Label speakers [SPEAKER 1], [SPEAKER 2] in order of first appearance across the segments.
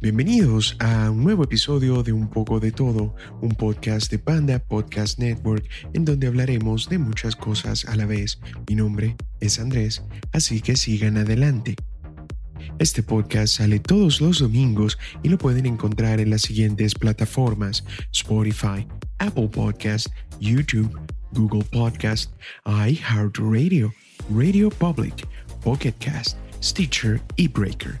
[SPEAKER 1] Bienvenidos a un nuevo episodio de Un poco de todo, un podcast de Panda Podcast Network en donde hablaremos de muchas cosas a la vez. Mi nombre es Andrés, así que sigan adelante. Este podcast sale todos los domingos y lo pueden encontrar en las siguientes plataformas: Spotify, Apple Podcast, YouTube, Google Podcast, iHeartRadio, Radio Public, Pocket Cast, Stitcher y Breaker.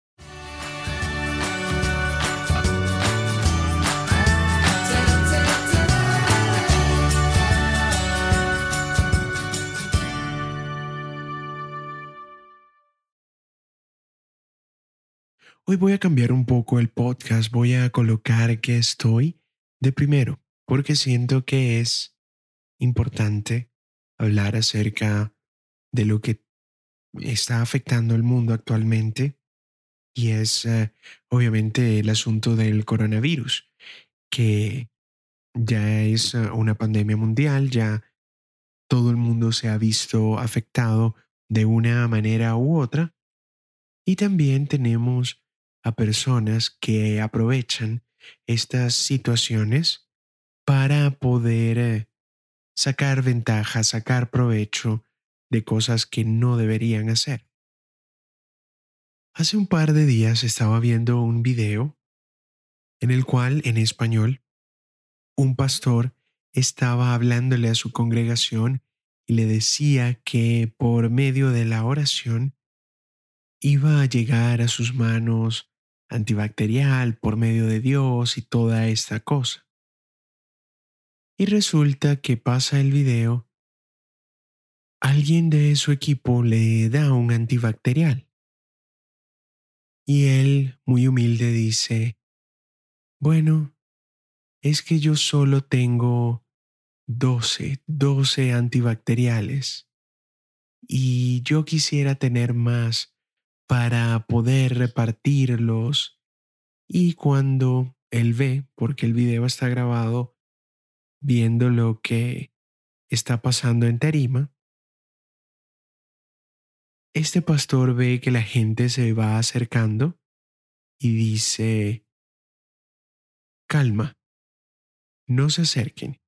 [SPEAKER 1] Hoy voy a cambiar un poco el podcast, voy a colocar que estoy de primero, porque siento que es importante hablar acerca de lo que está afectando al mundo actualmente y es eh, obviamente el asunto del coronavirus, que ya es eh, una pandemia mundial, ya todo el mundo se ha visto afectado de una manera u otra y también tenemos a personas que aprovechan estas situaciones para poder eh, sacar ventaja, sacar provecho de cosas que no deberían hacer. Hace un par de días estaba viendo un video en el cual, en español, un pastor estaba hablándole a su congregación y le decía que por medio de la oración iba a llegar a sus manos antibacterial por medio de Dios y toda esta cosa. Y resulta que pasa el video, alguien de su equipo le da un antibacterial. Y él, muy humilde, dice, bueno, es que yo solo tengo 12, 12 antibacteriales. Y yo quisiera tener más para poder repartirlos. Y cuando él ve, porque el video está grabado, viendo lo que está pasando en Tarima, este pastor ve que la gente se va acercando y dice, calma, no se acerquen.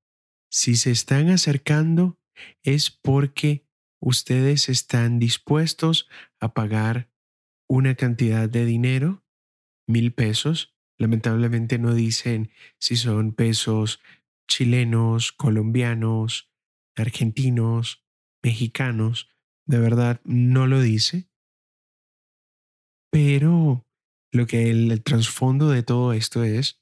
[SPEAKER 1] Si se están acercando es porque ustedes están dispuestos a pagar una cantidad de dinero, mil pesos. Lamentablemente no dicen si son pesos chilenos, colombianos, argentinos, mexicanos. De verdad no lo dice. Pero lo que el, trasfondo de todo esto es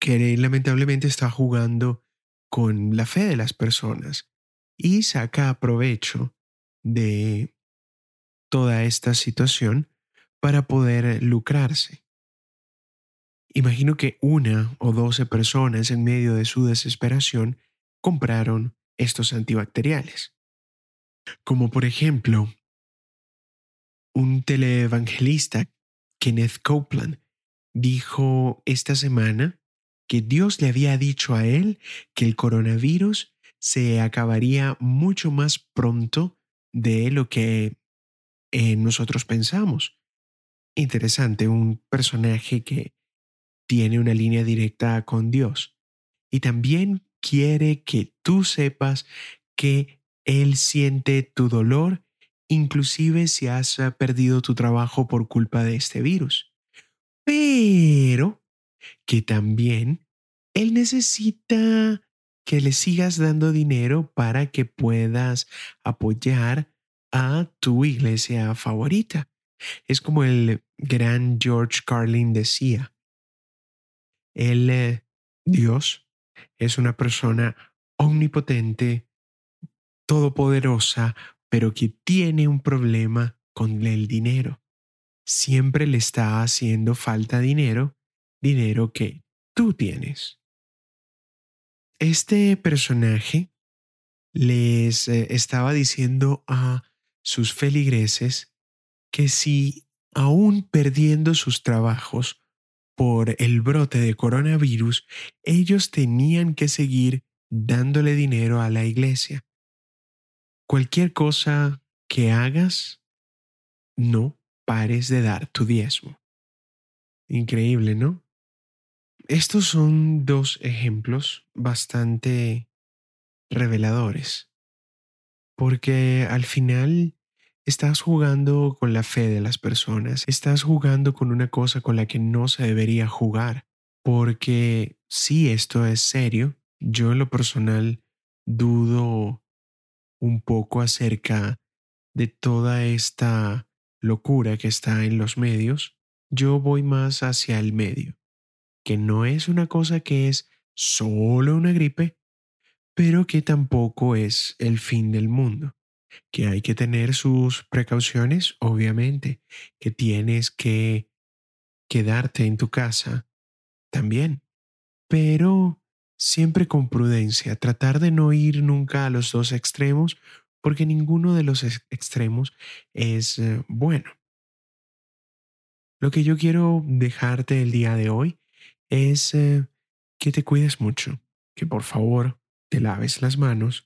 [SPEAKER 1] que lamentablemente está jugando con la fe de las personas y saca provecho de toda esta situación para poder lucrarse. Imagino que una o doce personas en medio de su desesperación compraron estos antibacteriales. Como por ejemplo, un televangelista, Kenneth Copeland, dijo esta semana que Dios le había dicho a él que el coronavirus se acabaría mucho más pronto de lo que eh, nosotros pensamos. Interesante, un personaje que tiene una línea directa con Dios y también quiere que tú sepas que Él siente tu dolor, inclusive si has eh, perdido tu trabajo por culpa de este virus. Pero que también Él necesita que le sigas dando dinero para que puedas apoyar a tu iglesia favorita. Es como el gran George Carlin decía. El eh, Dios es una persona omnipotente, todopoderosa, pero que tiene un problema con el dinero. Siempre le está haciendo falta dinero, dinero que tú tienes. Este personaje les eh, estaba diciendo a sus feligreses que si aún perdiendo sus trabajos por el brote de coronavirus, ellos tenían que seguir dándole dinero a la iglesia. Cualquier cosa que hagas, no pares de dar tu diezmo. Increíble, ¿no? Estos son dos ejemplos bastante reveladores, porque al final estás jugando con la fe de las personas, estás jugando con una cosa con la que no se debería jugar, porque si esto es serio, yo en lo personal dudo un poco acerca de toda esta locura que está en los medios, yo voy más hacia el medio, que no es una cosa que es solo una gripe, pero que tampoco es el fin del mundo, que hay que tener sus precauciones, obviamente, que tienes que quedarte en tu casa también, pero siempre con prudencia, tratar de no ir nunca a los dos extremos, porque ninguno de los extremos es eh, bueno. Lo que yo quiero dejarte el día de hoy es eh, que te cuides mucho, que por favor te laves las manos.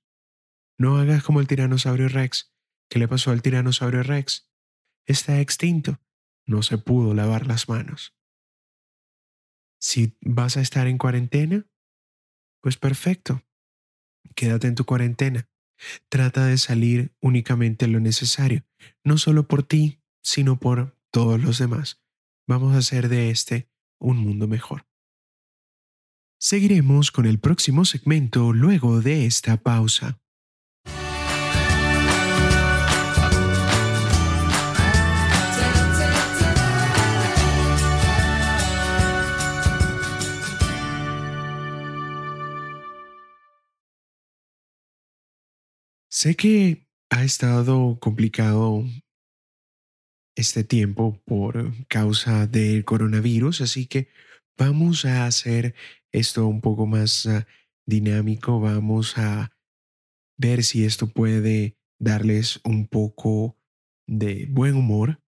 [SPEAKER 1] No hagas como el tiranosaurio Rex. ¿Qué le pasó al tiranosaurio Rex? Está extinto. No se pudo lavar las manos. Si vas a estar en cuarentena, pues perfecto. Quédate en tu cuarentena. Trata de salir únicamente lo necesario, no solo por ti, sino por todos los demás. Vamos a hacer de este un mundo mejor. Seguiremos con el próximo segmento luego de esta pausa. Sé que ha estado complicado este tiempo por causa del coronavirus, así que vamos a hacer esto un poco más ah, dinámico, vamos a ver si esto puede darles un poco de buen humor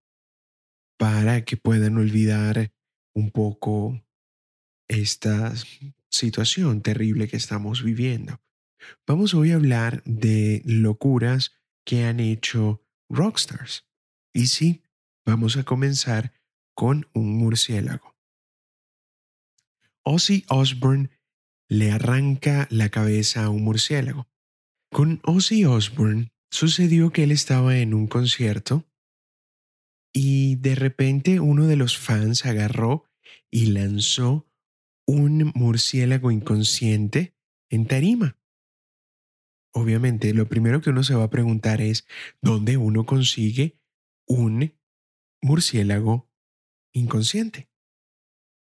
[SPEAKER 1] para que puedan olvidar un poco esta situación terrible que estamos viviendo. Vamos hoy a hablar de locuras que han hecho rockstars. Y sí, vamos a comenzar con un murciélago. Ozzy Osbourne le arranca la cabeza a un murciélago. Con Ozzy Osbourne sucedió que él estaba en un concierto y de repente uno de los fans agarró y lanzó un murciélago inconsciente en tarima. Obviamente, lo primero que uno se va a preguntar es dónde uno consigue un murciélago inconsciente.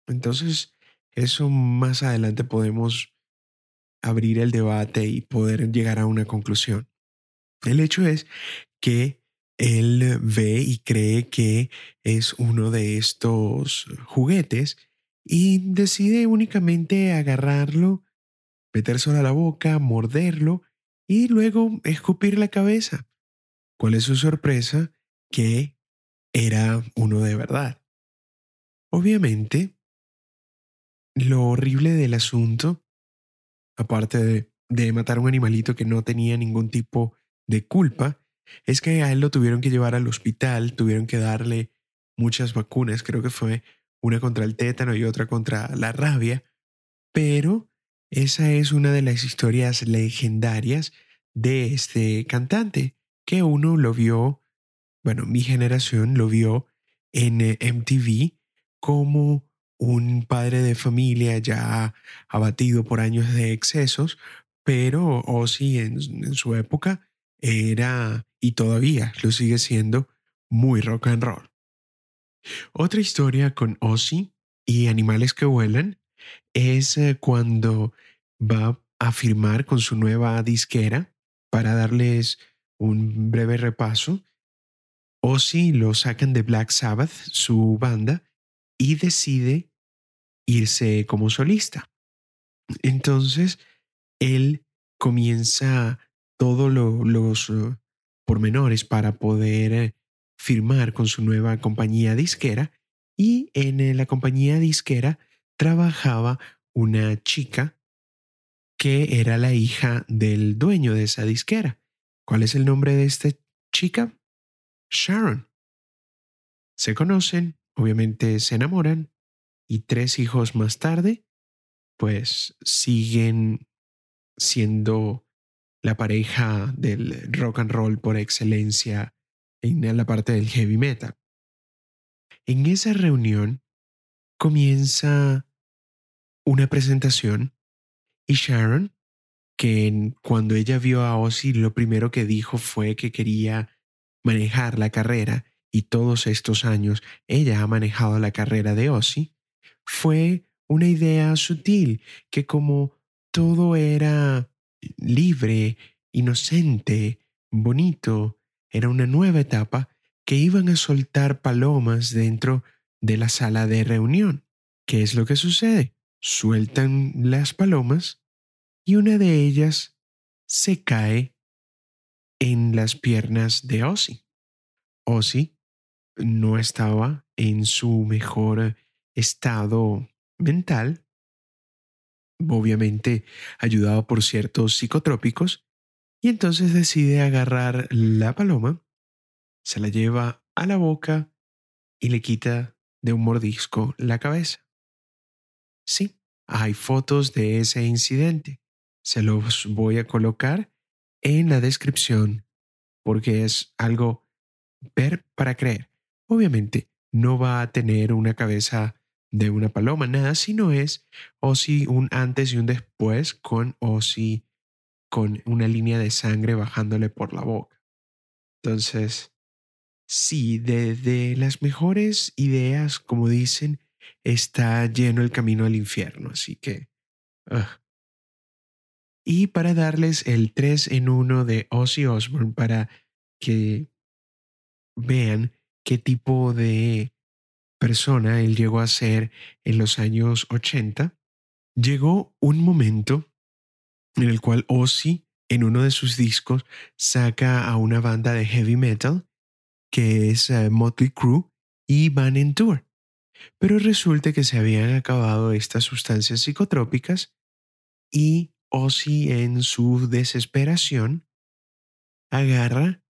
[SPEAKER 1] Entonces, eso más adelante podemos abrir el debate y poder llegar a una conclusión. El hecho es que él ve y cree que es uno de estos juguetes y decide únicamente agarrarlo, metérselo a la boca, morderlo y luego escupir la cabeza. ¿Cuál es su sorpresa? Que era uno de verdad. Obviamente, lo horrible del asunto, aparte de, de, matar a un animalito que no tenía ningún tipo de culpa, es que a él lo tuvieron que llevar al hospital, tuvieron que darle muchas vacunas, creo que fue una contra el tétano y otra contra la rabia, pero esa es una de las historias legendarias de este cantante, que uno lo vio, bueno, mi generación lo vio en eh, MTV como un padre de familia ya abatido por años de excesos, pero Ozzy en, en su época era y todavía lo sigue siendo muy rock and roll. Otra historia con Ozzy y animales que vuelan es eh, cuando va a firmar con su nueva disquera para darles un breve repaso. Ozzy lo sacan de Black Sabbath, su banda, y decide irse como solista. Entonces, él comienza todos los pormenores para poder eh, firmar con su nueva compañía disquera y en eh, la compañía disquera trabajaba una chica que era la hija del dueño de esa disquera. ¿Cuál es el nombre de esta chica? Sharon. Se conocen, obviamente se enamoran y tres hijos más tarde, pues siguen siendo la pareja del rock and roll por excelencia en la parte del heavy metal. En esa reunión comienza una presentación y Sharon, que cuando ella vio a Ozzy lo primero que dijo fue que quería manejar la carrera y todos estos años ella ha manejado la carrera de Ozzy, fue una idea sutil que como todo era libre, inocente, bonito, era una nueva etapa, que iban a soltar palomas dentro de la sala de reunión. ¿Qué es lo que sucede? Sueltan las palomas y una de ellas se cae en las piernas de Ozzy. Ozzy no estaba en su mejor estado mental, obviamente ayudado por ciertos psicotrópicos, y entonces decide agarrar la paloma se la lleva a la boca y le quita de un mordisco la cabeza. Sí, hay fotos de ese incidente. Se los voy a colocar en la descripción porque es algo ver para creer. Obviamente no va a tener una cabeza de una paloma, nada, sino es o si un antes y un después con o si con una línea de sangre bajándole por la boca. Entonces, Sí, de, las mejores ideas, como dicen, está lleno el camino al infierno, así que... Y para darles el 3 en 1 de Ozzy Osbourne para que vean qué tipo de persona él llegó a ser en los años 80, llegó un momento en el cual Ozzy en uno de sus discos saca a una banda de heavy metal que es uh, Motley Crue, y van en tour. Pero resulta que se habían acabado estas sustancias psicotrópicas y Ozzy en su desesperación agarra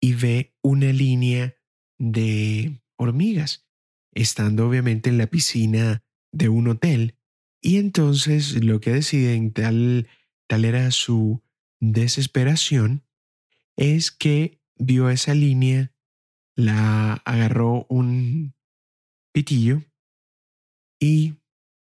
[SPEAKER 1] y ve una línea de hormigas, estando obviamente en la piscina de un hotel. Y entonces lo que deciden, tal, tal era su desesperación, es que vio esa línea la agarró un pitillo y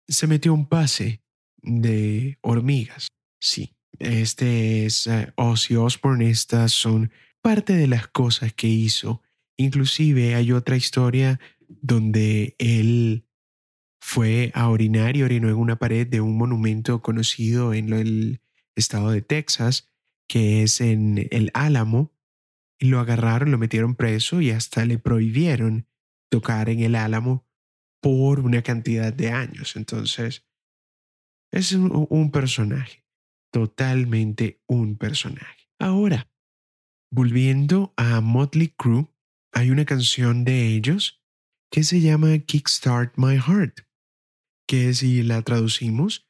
[SPEAKER 1] se metió un pase de hormigas. Sí, este es uh, Ozzy Osbourne. Estas son parte de las cosas que hizo. Inclusive hay otra historia donde él fue a orinar y orinó en una pared de un monumento conocido en el estado de Texas, que es en el Álamo, y lo agarraron, lo metieron preso y hasta le prohibieron tocar en el álamo por una cantidad de años. Entonces, es un, un personaje, totalmente un personaje. Ahora, volviendo a Motley Crue, hay una canción de ellos que se llama Kickstart My Heart, que si la traducimos,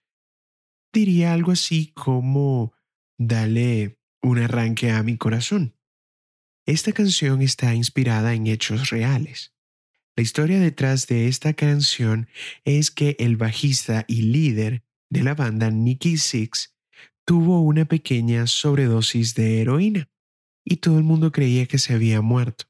[SPEAKER 1] diría algo así como dale un arranque a mi corazón. Esta canción está inspirada en hechos reales. La historia detrás de esta canción es que el bajista y líder de la banda Nicky Six tuvo una pequeña sobredosis de heroína y todo el mundo creía que se había muerto.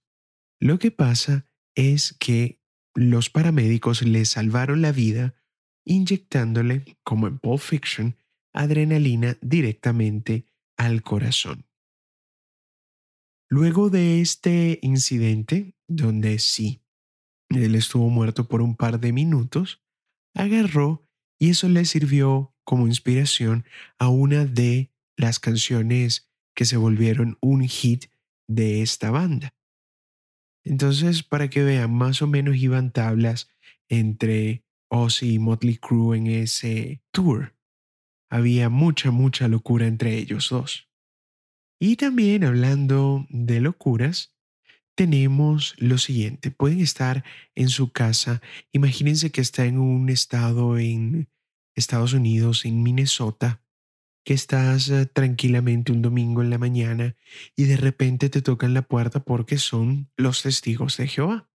[SPEAKER 1] Lo que pasa es que los paramédicos le salvaron la vida inyectándole, como en Pulp Fiction, adrenalina directamente al corazón. Luego de este incidente, donde sí, él estuvo muerto por un par de minutos, agarró y eso le sirvió como inspiración a una de las canciones que se volvieron un hit de esta banda. Entonces, para que vean, más o menos iban tablas entre Ozzy y Motley Crue en ese tour. Había mucha, mucha locura entre ellos dos. Y también hablando de locuras, tenemos lo siguiente. Pueden estar en su casa. Imagínense que está en un estado en Estados Unidos, en Minnesota, que estás eh, tranquilamente un domingo en la mañana y de repente te tocan la puerta porque son los testigos de Jehová.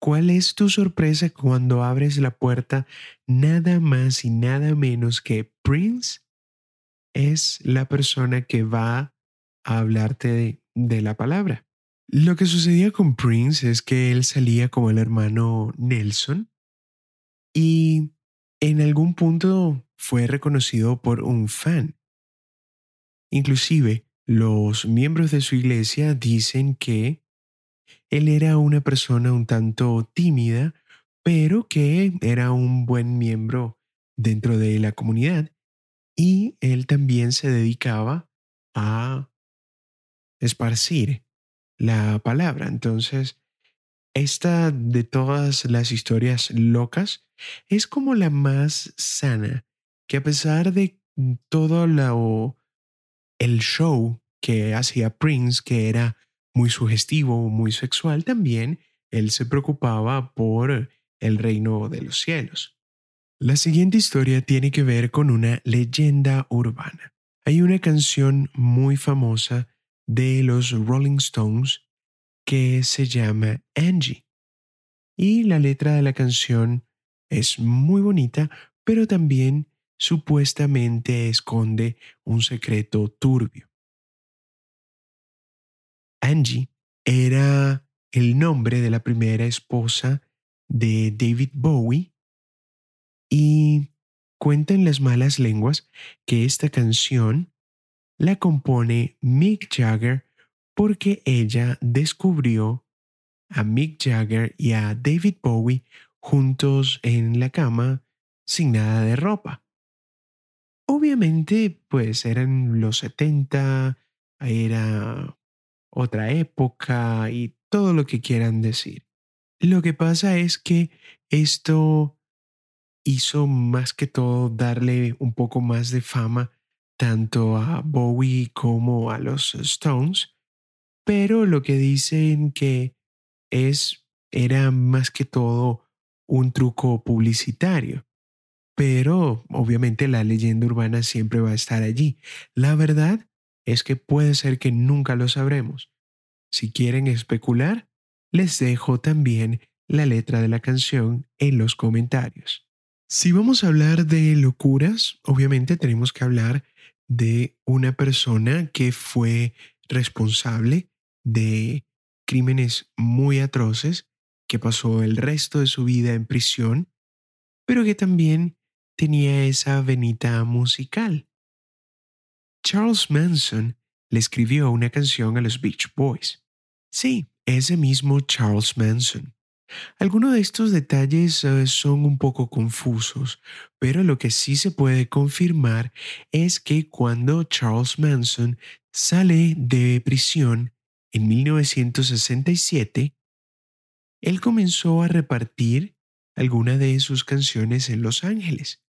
[SPEAKER 1] ¿Cuál es tu sorpresa cuando abres la puerta nada más y nada menos que Prince es la persona que va a hablarte de, la palabra? Lo que sucedía con Prince es que él salía como el hermano Nelson y en algún punto fue reconocido por un fan. Inclusive, los miembros de su iglesia dicen que él era una persona un tanto tímida, pero que era un buen miembro dentro de la comunidad y él también se dedicaba a esparcir la palabra. Entonces, esta de todas las historias locas es como la más sana, que a pesar de todo lo, el show que hacía Prince, que era muy sugestivo, muy sexual, también él se preocupaba por el reino de los cielos. La siguiente historia tiene que ver con una leyenda urbana. Hay una canción muy famosa de los Rolling Stones que se llama Angie. Y la letra de la canción es muy bonita, pero también supuestamente esconde un secreto turbio. Angie era el nombre de la primera esposa de David Bowie y cuentan las malas lenguas que esta canción la compone Mick Jagger porque ella descubrió a Mick Jagger y a David Bowie juntos en la cama sin nada de ropa. Obviamente, pues eran los 70, era otra época y todo lo que quieran decir. Lo que pasa es que esto hizo más que todo darle un poco más de fama tanto a Bowie como a los Stones, pero lo que dicen que es era más que todo un truco publicitario. Pero obviamente la leyenda urbana siempre va a estar allí. La verdad es que puede ser que nunca lo sabremos. Si quieren especular, les dejo también la letra de la canción en los comentarios. Si vamos a hablar de locuras, obviamente tenemos que hablar de una persona que fue responsable de crímenes muy atroces, que pasó el resto de su vida en prisión, pero que también tenía esa venita musical. Charles Manson le escribió una canción a los Beach Boys. Sí, ese mismo Charles Manson. Algunos de estos detalles eh, son un poco confusos, pero lo que sí se puede confirmar es que cuando Charles Manson sale de prisión en 1967, él comenzó a repartir algunas de sus canciones en Los Ángeles.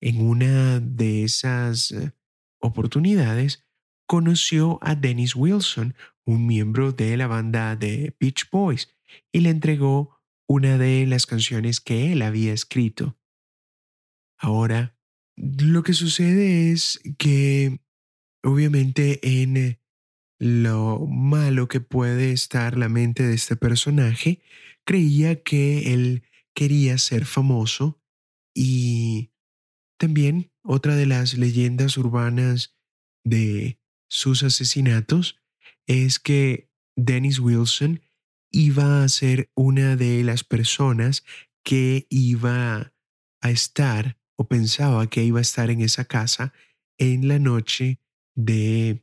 [SPEAKER 1] En una de esas eh, oportunidades, conoció a Dennis Wilson, un miembro de la banda de Beach Boys, y le entregó una de las canciones que él había escrito. Ahora, lo que sucede es que, obviamente, en lo malo que puede estar la mente de este personaje, creía que él quería ser famoso y también otra de las leyendas urbanas de sus asesinatos es que Dennis Wilson iba a ser una de las personas que iba a estar o pensaba que iba a estar en esa casa en la noche de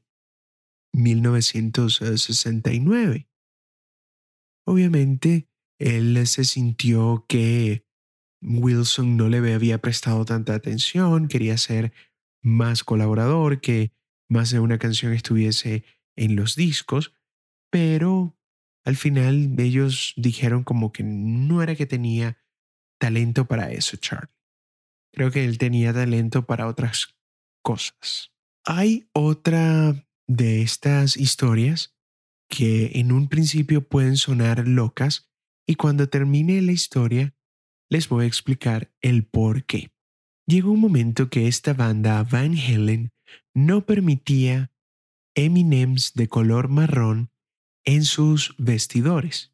[SPEAKER 1] 1969. Obviamente, él se sintió que Wilson no le había prestado tanta atención, quería ser más colaborador, que más de una canción estuviese en los discos, pero al final ellos dijeron como que no era que tenía talento para eso, Charlie. Creo que él tenía talento para otras cosas. Hay otra de estas historias que en un principio pueden sonar locas y cuando termine la historia les voy a explicar el por qué. Llegó un momento que esta banda Van Halen no permitía Eminems de color marrón en sus vestidores.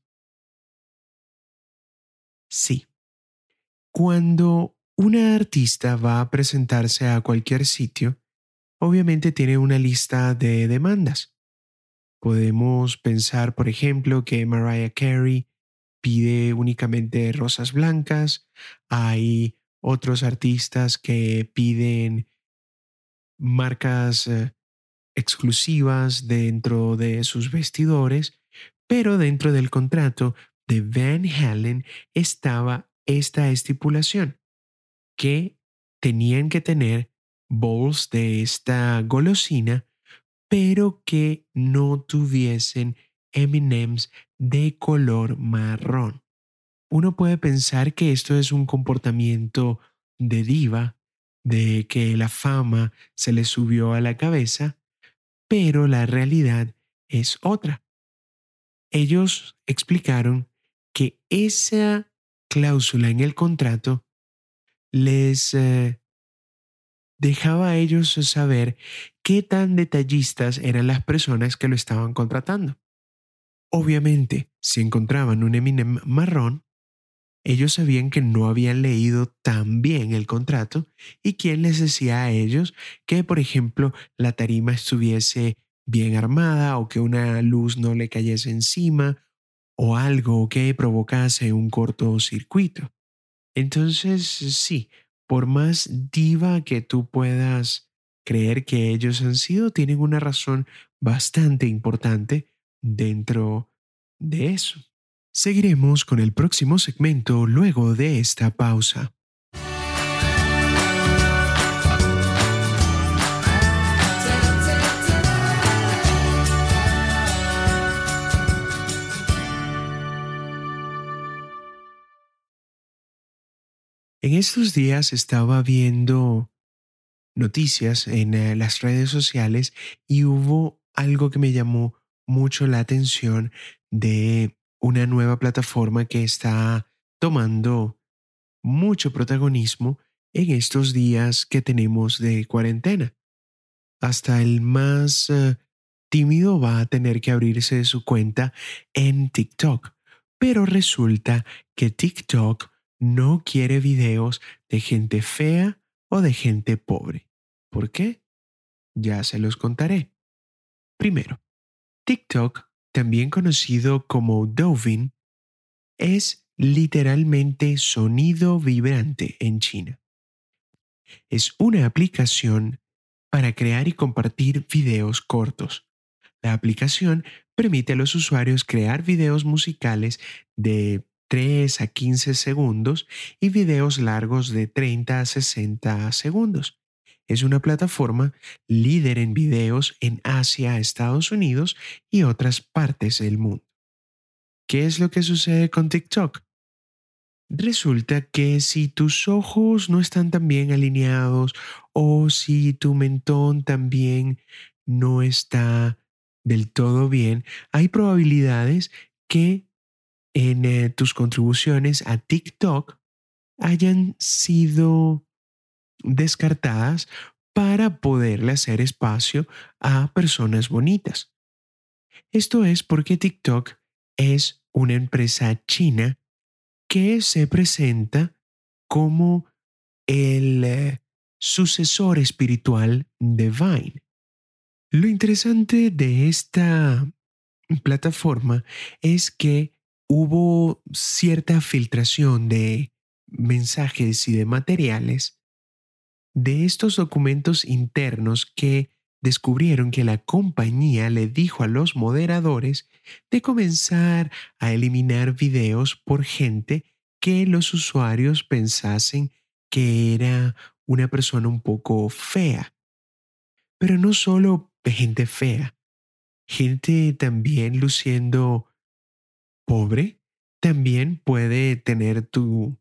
[SPEAKER 1] Sí. Cuando una artista va a presentarse a cualquier sitio, obviamente tiene una lista de demandas. Podemos pensar, por ejemplo, que Mariah Carey pide únicamente rosas blancas, hay otros artistas que piden marcas eh, exclusivas dentro de sus vestidores, pero dentro del contrato de Van Halen estaba esta estipulación, que tenían que tener bowls de esta golosina, pero que no tuviesen M&M's de color marrón. Uno puede pensar que esto es un comportamiento de diva, de que la fama se le subió a la cabeza, pero la realidad es otra. Ellos explicaron que esa cláusula en el contrato les eh, dejaba a ellos saber qué tan detallistas eran las personas que lo estaban contratando. Obviamente, si encontraban un Eminem marrón, ellos sabían que no habían leído tan bien el contrato y quién les decía a ellos que, por ejemplo, la tarima estuviese bien armada o que una luz no le cayese encima o algo que provocase un cortocircuito. Entonces, sí, por más diva que tú puedas creer que ellos han sido, tienen una razón bastante importante dentro de eso. Seguiremos con el próximo segmento luego de esta pausa. En estos días estaba viendo noticias en eh, las redes sociales y hubo algo que me llamó mucho la atención de una nueva plataforma que está tomando mucho protagonismo en estos días que tenemos de cuarentena. Hasta el más eh, tímido va a tener que abrirse su cuenta en TikTok, pero resulta que TikTok no quiere videos de gente fea o de gente pobre. ¿Por qué? Ya se los contaré. Primero, TikTok también conocido como Dovin, es literalmente sonido vibrante en China. Es una aplicación para crear y compartir videos cortos. La aplicación permite a los usuarios crear videos musicales de 3 a 15 segundos y videos largos de 30 a 60 segundos es una plataforma líder en videos en Asia, Estados Unidos y otras partes del mundo. ¿Qué es lo que sucede con TikTok? Resulta que si tus ojos no están tan bien alineados o si tu mentón también no está del todo bien, hay probabilidades que en eh, tus contribuciones a TikTok hayan sido descartadas para poderle hacer espacio a personas bonitas. Esto es porque TikTok es una empresa china que se presenta como el eh, sucesor espiritual de Vine. Lo interesante de esta plataforma es que hubo cierta filtración de mensajes y de materiales de estos documentos internos que descubrieron que la compañía le dijo a los moderadores de comenzar a eliminar videos por gente que los usuarios pensasen que era una persona un poco fea. Pero no solo gente fea, gente también luciendo pobre, también puede tener tu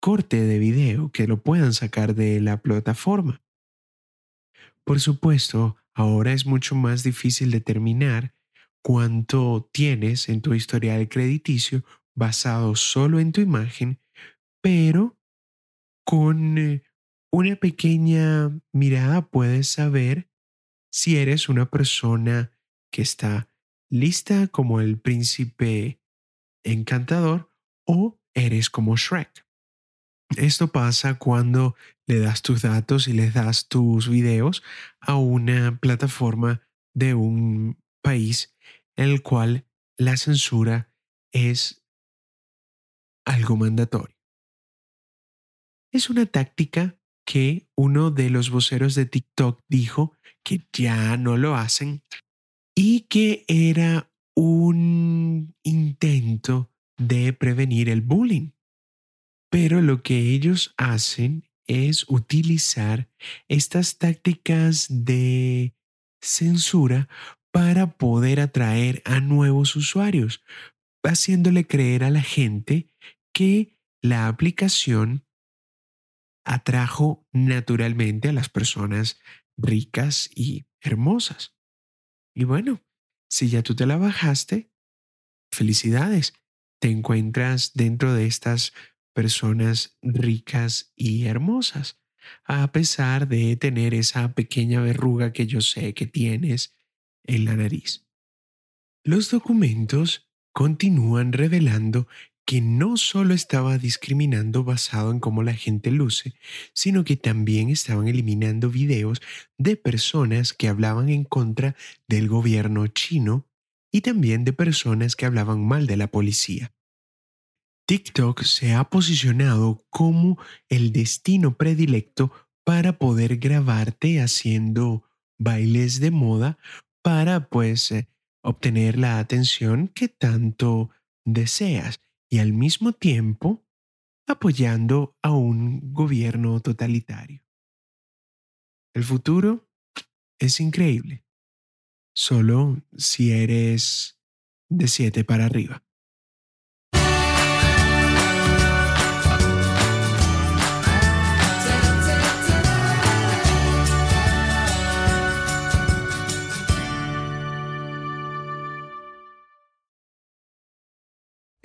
[SPEAKER 1] corte de video que lo puedan sacar de la plataforma. Por supuesto, ahora es mucho más difícil determinar cuánto tienes en tu historial crediticio basado solo en tu imagen, pero con eh, una pequeña mirada puedes saber si eres una persona que está lista como el príncipe encantador o eres como Shrek. Esto pasa cuando le das tus datos y le das tus videos a una plataforma de un país en el cual la censura es algo mandatorio. Es una táctica que uno de los voceros de TikTok dijo que ya no lo hacen y que era un intento de prevenir el bullying. Pero lo que ellos hacen es utilizar estas tácticas de censura para poder atraer a nuevos usuarios, haciéndole creer a la gente que la aplicación atrajo naturalmente a las personas ricas y hermosas. Y bueno, si ya tú te la bajaste, felicidades, te encuentras dentro de estas personas ricas y hermosas, a pesar de tener esa pequeña verruga que yo sé que tienes en la nariz. Los documentos continúan revelando que no solo estaba discriminando basado en cómo la gente luce, sino que también estaban eliminando videos de personas que hablaban en contra del gobierno chino y también de personas que hablaban mal de la policía. TikTok se ha posicionado como el destino predilecto para poder grabarte haciendo bailes de moda para pues eh, obtener la atención que tanto deseas y al mismo tiempo apoyando a un gobierno totalitario. El futuro es increíble, solo si eres de 7 para arriba.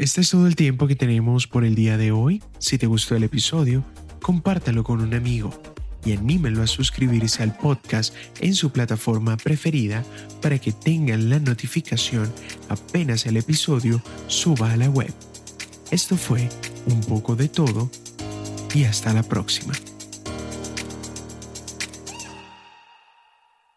[SPEAKER 1] Este es todo el tiempo que tenemos por el día de hoy. Si te gustó el episodio, compártalo con un amigo y anímelo a suscribirse al podcast en su plataforma preferida para que tengan la notificación apenas el episodio suba a la web. Esto fue un poco de todo y hasta la próxima.